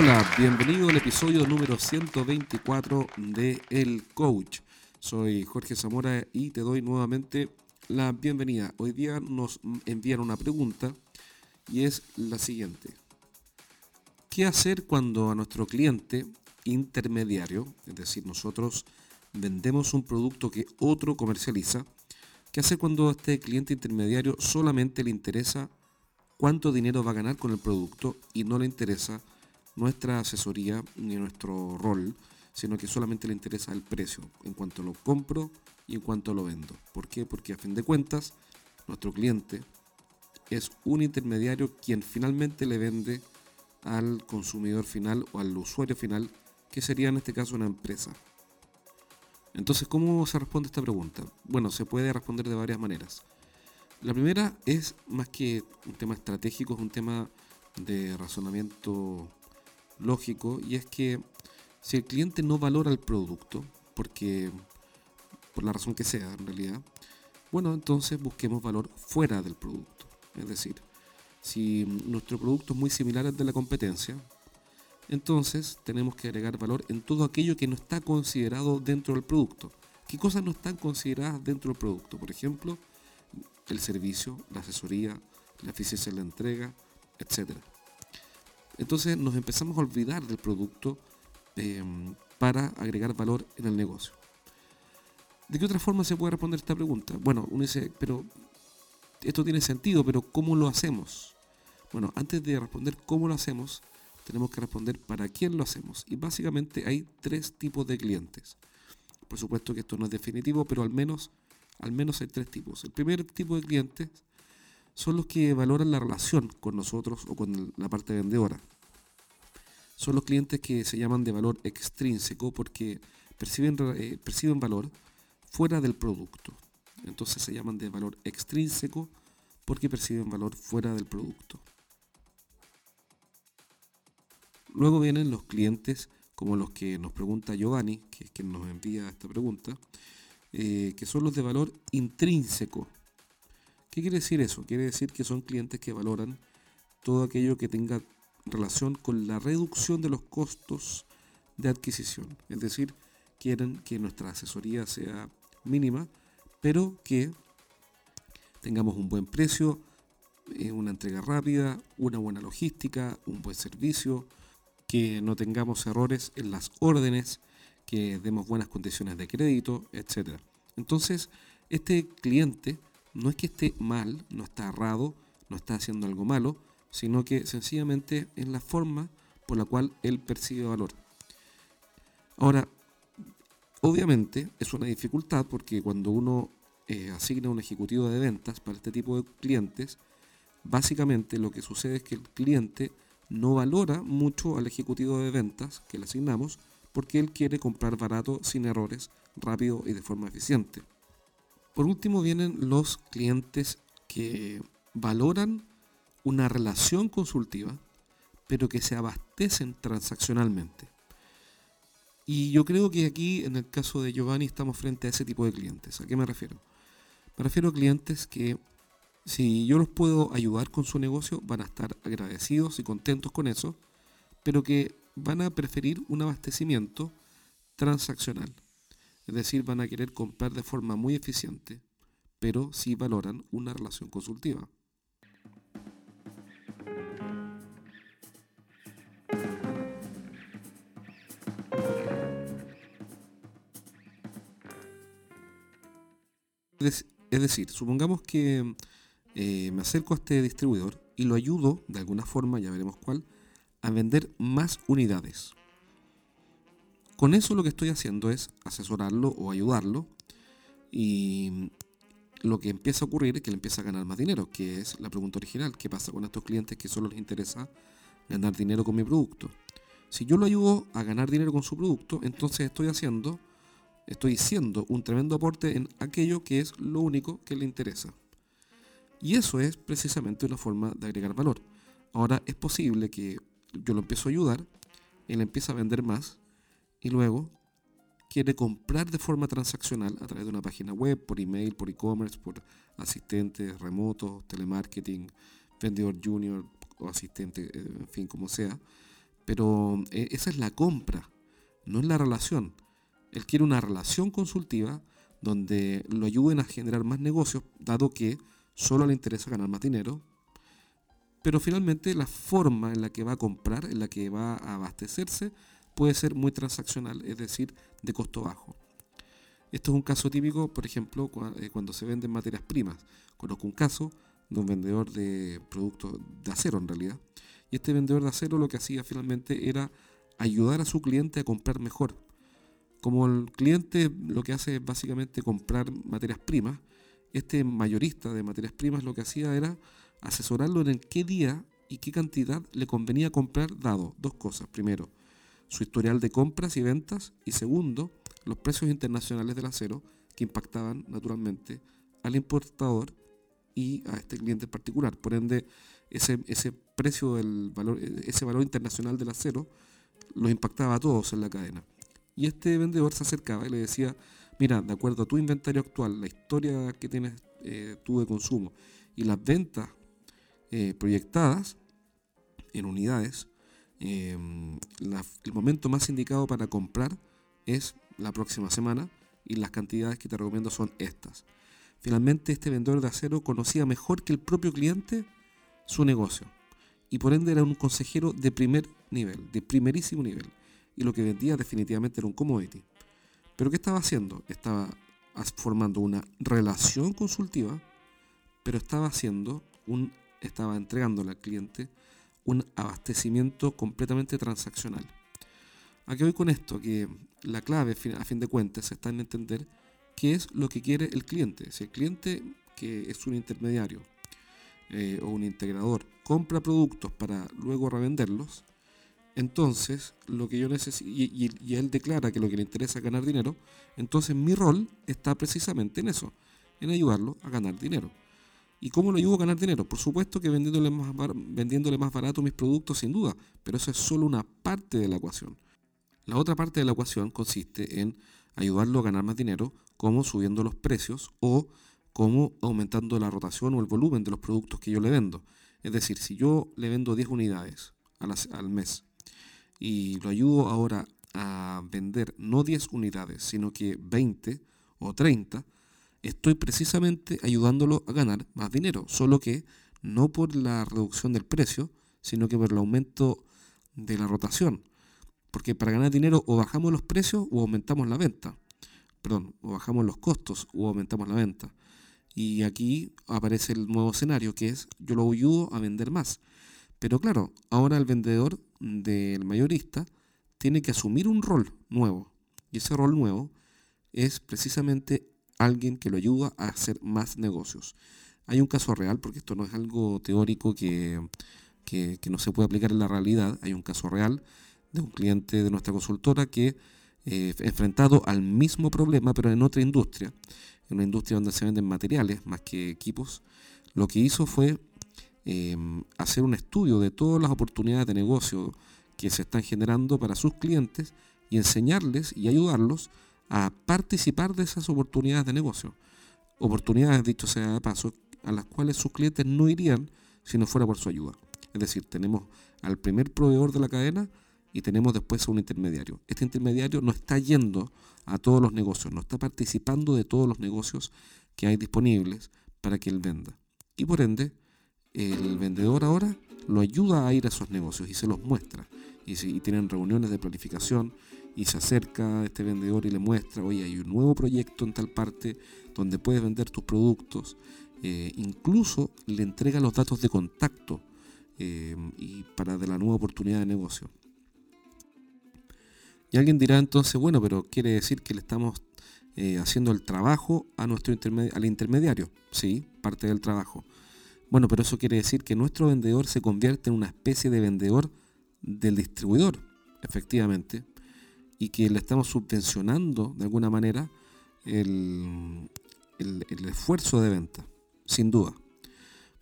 Hola, bienvenido al episodio número 124 de El Coach. Soy Jorge Zamora y te doy nuevamente la bienvenida. Hoy día nos envían una pregunta y es la siguiente. ¿Qué hacer cuando a nuestro cliente intermediario, es decir, nosotros vendemos un producto que otro comercializa, ¿qué hacer cuando a este cliente intermediario solamente le interesa cuánto dinero va a ganar con el producto y no le interesa nuestra asesoría ni nuestro rol, sino que solamente le interesa el precio en cuanto lo compro y en cuanto lo vendo. ¿Por qué? Porque a fin de cuentas, nuestro cliente es un intermediario quien finalmente le vende al consumidor final o al usuario final, que sería en este caso una empresa. Entonces, ¿cómo se responde esta pregunta? Bueno, se puede responder de varias maneras. La primera es más que un tema estratégico, es un tema de razonamiento lógico y es que si el cliente no valora el producto, porque por la razón que sea en realidad, bueno, entonces busquemos valor fuera del producto. Es decir, si nuestro producto es muy similar al de la competencia, entonces tenemos que agregar valor en todo aquello que no está considerado dentro del producto. ¿Qué cosas no están consideradas dentro del producto? Por ejemplo, el servicio, la asesoría, la eficiencia de la entrega, etc. Entonces nos empezamos a olvidar del producto em, para agregar valor en el negocio. ¿De qué otra forma se puede responder esta pregunta? Bueno, uno dice, pero esto tiene sentido, pero ¿cómo lo hacemos? Bueno, antes de responder cómo lo hacemos, tenemos que responder para quién lo hacemos. Y básicamente hay tres tipos de clientes. Por supuesto que esto no es definitivo, pero al menos, al menos hay tres tipos. El primer tipo de clientes son los que valoran la relación con nosotros o con la parte vendedora. Son los clientes que se llaman de valor extrínseco porque perciben, eh, perciben valor fuera del producto. Entonces se llaman de valor extrínseco porque perciben valor fuera del producto. Luego vienen los clientes como los que nos pregunta Giovanni, que es quien nos envía esta pregunta, eh, que son los de valor intrínseco. ¿Qué quiere decir eso? Quiere decir que son clientes que valoran todo aquello que tenga relación con la reducción de los costos de adquisición. Es decir, quieren que nuestra asesoría sea mínima, pero que tengamos un buen precio, eh, una entrega rápida, una buena logística, un buen servicio, que no tengamos errores en las órdenes, que demos buenas condiciones de crédito, etc. Entonces, este cliente no es que esté mal, no está errado, no está haciendo algo malo, sino que sencillamente es la forma por la cual él percibe valor. Ahora, obviamente es una dificultad porque cuando uno eh, asigna un ejecutivo de ventas para este tipo de clientes, básicamente lo que sucede es que el cliente no valora mucho al ejecutivo de ventas que le asignamos porque él quiere comprar barato, sin errores, rápido y de forma eficiente. Por último vienen los clientes que valoran una relación consultiva, pero que se abastecen transaccionalmente. Y yo creo que aquí, en el caso de Giovanni, estamos frente a ese tipo de clientes. ¿A qué me refiero? Me refiero a clientes que, si yo los puedo ayudar con su negocio, van a estar agradecidos y contentos con eso, pero que van a preferir un abastecimiento transaccional. Es decir, van a querer comprar de forma muy eficiente, pero sí valoran una relación consultiva. Es decir, supongamos que eh, me acerco a este distribuidor y lo ayudo, de alguna forma, ya veremos cuál, a vender más unidades. Con eso lo que estoy haciendo es asesorarlo o ayudarlo y lo que empieza a ocurrir es que él empieza a ganar más dinero, que es la pregunta original. ¿Qué pasa con estos clientes que solo les interesa ganar dinero con mi producto? Si yo lo ayudo a ganar dinero con su producto, entonces estoy haciendo, estoy siendo un tremendo aporte en aquello que es lo único que le interesa. Y eso es precisamente una forma de agregar valor. Ahora es posible que yo lo empiezo a ayudar, él empieza a vender más y luego quiere comprar de forma transaccional a través de una página web, por email, por e-commerce, por asistentes remotos, telemarketing, vendedor junior o asistente, eh, en fin, como sea. pero eh, esa es la compra, no es la relación. Él quiere una relación consultiva donde lo ayuden a generar más negocios, dado que solo le interesa ganar más dinero, pero finalmente la forma en la que va a comprar, en la que va a abastecerse, puede ser muy transaccional, es decir, de costo bajo. Esto es un caso típico, por ejemplo, eh, cuando se venden materias primas. Conozco un caso de un vendedor de productos de acero en realidad. Y este vendedor de acero lo que hacía finalmente era ayudar a su cliente a comprar mejor. Como el cliente lo que hace es básicamente comprar materias primas, este mayorista de materias primas lo que hacía era asesorarlo en qué día y qué cantidad le convenía comprar dado dos cosas. Primero, su historial de compras y ventas y segundo, los precios internacionales del acero que impactaban naturalmente al importador y a este cliente en particular. Por ende, ese, ese precio del valor, ese valor internacional del acero los impactaba a todos en la cadena. Y este vendedor se acercaba y le decía, mira, de acuerdo a tu inventario actual, la historia que tienes eh, tú de consumo y las ventas eh, proyectadas en unidades, em, el momento más indicado para comprar es la próxima semana y las cantidades que te recomiendo son estas. Finalmente, este vendedor de acero conocía mejor que el propio cliente su negocio y por ende era un consejero de primer nivel, de primerísimo nivel. Y lo que vendía definitivamente era un commodity. Pero ¿qué estaba haciendo? Estaba formando una relación consultiva, pero estaba haciendo un, estaba entregándole al cliente un abastecimiento completamente transaccional. ¿A qué voy con esto? Que la clave, a fin de cuentas, está en entender qué es lo que quiere el cliente. Si el cliente, que es un intermediario eh, o un integrador, compra productos para luego revenderlos, entonces lo que yo necesito, y, y, él declara que lo que le interesa es ganar dinero, entonces mi rol está precisamente en eso, en ayudarlo a ganar dinero. ¿Y cómo lo ayudo a ganar dinero? Por supuesto que vendiéndole más, barato mis productos, sin duda, pero eso es solo una parte de la ecuación. La otra parte de la ecuación consiste en ayudarlo a ganar más dinero, como subiendo los precios o como aumentando la rotación o el volumen de los productos que yo le vendo. Es decir, si yo le vendo 10 unidades al mes y lo ayudo ahora a vender no 10 unidades, sino que 20 o 30, estoy precisamente ayudándolo a ganar más dinero, solo que no por la reducción del precio, sino que por el aumento de la rotación. Porque para ganar dinero o bajamos los precios o aumentamos la venta. Perdón, o bajamos los costos o aumentamos la venta. Y aquí aparece el nuevo escenario, que es yo lo ayudo a vender más. Pero claro, ahora el vendedor del mayorista tiene que asumir un rol nuevo. Y ese rol nuevo es precisamente alguien que lo ayuda a hacer más negocios. Hay un caso real, porque esto no es algo teórico que, que, no se puede aplicar en la realidad. Hay un caso real de un cliente de nuestra consultora que eh, enfrentado al mismo problema, pero en otra industria, en una industria donde se venden materiales más que equipos, lo que hizo fue em, hacer un estudio de todas las oportunidades de negocio que se están generando para sus clientes y enseñarles y ayudarlos a participar de esas oportunidades de negocio. Oportunidades, dicho sea de paso, a las cuales sus clientes no irían si no fuera por su ayuda. Es decir, tenemos al primer proveedor de la cadena y tenemos después un intermediario. Este intermediario no está yendo a todos los negocios, no está participando de todos los negocios que hay disponibles para que él venda. Y por ende, el vendedor ahora lo ayuda a ir a esos negocios y se los muestra. Y, si, tienen reuniones de planificación y se acerca a este vendedor y le muestra, oye, hay un nuevo proyecto en tal parte donde puedes vender tus productos. Eh, incluso le entrega los datos de contacto eh, y para de la nueva oportunidad de negocio. Y alguien dirá entonces, bueno, pero quiere decir que le estamos eh, haciendo el trabajo a nuestro al intermediario. Sí, parte del trabajo. Bueno, pero eso quiere decir que nuestro vendedor se convierte en una especie de vendedor del distribuidor, efectivamente, y que le estamos subvencionando de alguna manera el, el esfuerzo de venta, sin duda.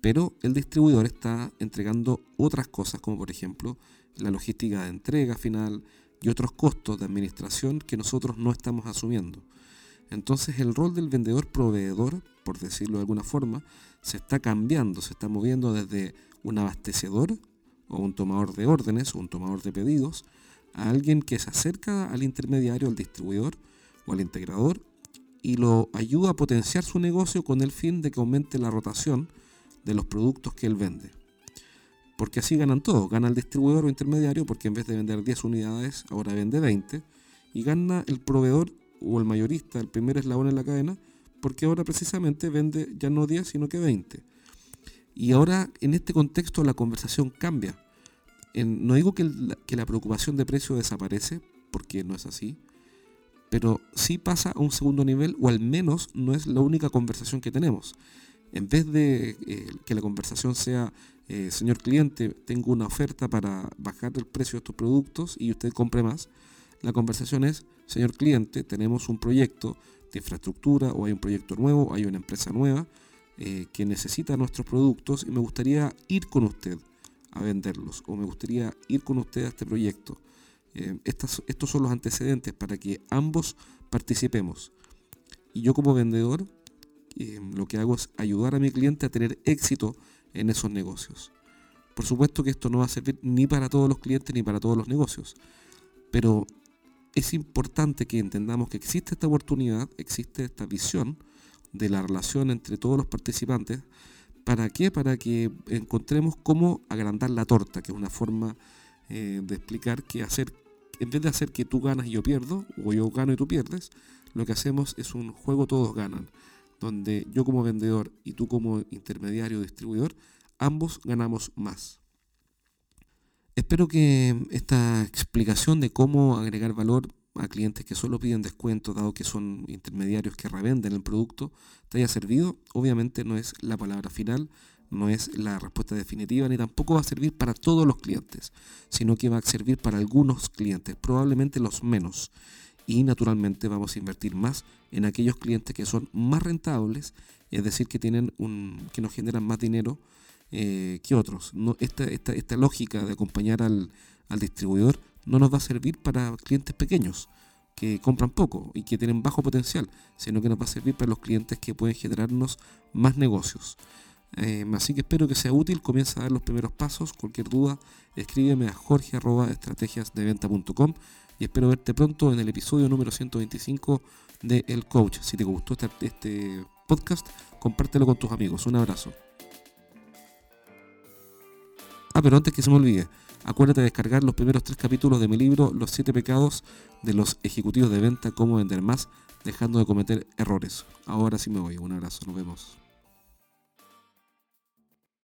Pero el distribuidor está entregando otras cosas, como por ejemplo la logística de entrega final, y otros costos de administración que nosotros no estamos asumiendo. Entonces el rol del vendedor proveedor, por decirlo de alguna forma, se está cambiando, se está moviendo desde un abastecedor o un tomador de órdenes o un tomador de pedidos a alguien que se acerca al intermediario, al distribuidor o al integrador y lo ayuda a potenciar su negocio con el fin de que aumente la rotación de los productos que él vende. Porque así ganan todos, gana el distribuidor o intermediario porque en vez de vender 10 unidades ahora vende 20 y gana el proveedor o el mayorista, el primer eslabón en la cadena, porque ahora precisamente vende ya no 10 sino que 20. Y ahora en este contexto la conversación cambia. No digo que, la preocupación de precio desaparece, porque no es así, pero sí pasa a un segundo nivel o al menos no es la única conversación que tenemos. En vez de eh, que la conversación sea, eh, señor cliente, tengo una oferta para bajar el precio de estos productos y usted compre más, la conversación es, señor cliente, tenemos un proyecto de infraestructura o hay un proyecto nuevo, hay una empresa nueva eh, que necesita nuestros productos y me gustaría ir con usted a venderlos o me gustaría ir con usted a este proyecto. Eh, estos son los antecedentes para que ambos participemos. Y yo como vendedor eh, lo que hago es ayudar a mi cliente a tener éxito en esos negocios. Por supuesto que esto no va a servir ni para todos los clientes ni para todos los negocios, pero es importante que entendamos que existe esta oportunidad, existe esta visión de la relación entre todos los participantes. ¿Para qué? Para que encontremos cómo agrandar la torta, que es una forma eh, de explicar que hacer, en vez de hacer que tú ganas y yo pierdo, o yo gano y tú pierdes, lo que hacemos es un juego todos ganan, donde yo como vendedor y tú como intermediario distribuidor, ambos ganamos más. Espero que esta explicación de cómo agregar valor a clientes que solo piden descuento, dado que son intermediarios que revenden el producto, te haya servido. Obviamente no es la palabra final, no es la respuesta definitiva, ni tampoco va a servir para todos los clientes, sino que va a servir para algunos clientes, probablemente los menos. Y naturalmente vamos a invertir más en aquellos clientes que son más rentables, es decir, que, tienen un, que nos generan más dinero eh, que otros. No, esta, esta, esta, lógica de acompañar al, al, distribuidor no nos va a servir para clientes pequeños que compran poco y que tienen bajo potencial, sino que nos va a servir para los clientes que pueden generarnos más negocios. Eh, así que espero que sea útil, comienza a dar los primeros pasos. Cualquier duda, escríbeme a jorge.estrategiasdeventa.com y espero verte pronto en el episodio número 125 de El Coach. Si te gustó este, este podcast, compártelo con tus amigos. Un abrazo. Ah, pero antes que se me olvide, acuérdate de descargar los primeros tres capítulos de mi libro Los siete pecados de los ejecutivos de venta, cómo vender más, dejando de cometer errores. Ahora sí me voy, un abrazo, nos vemos.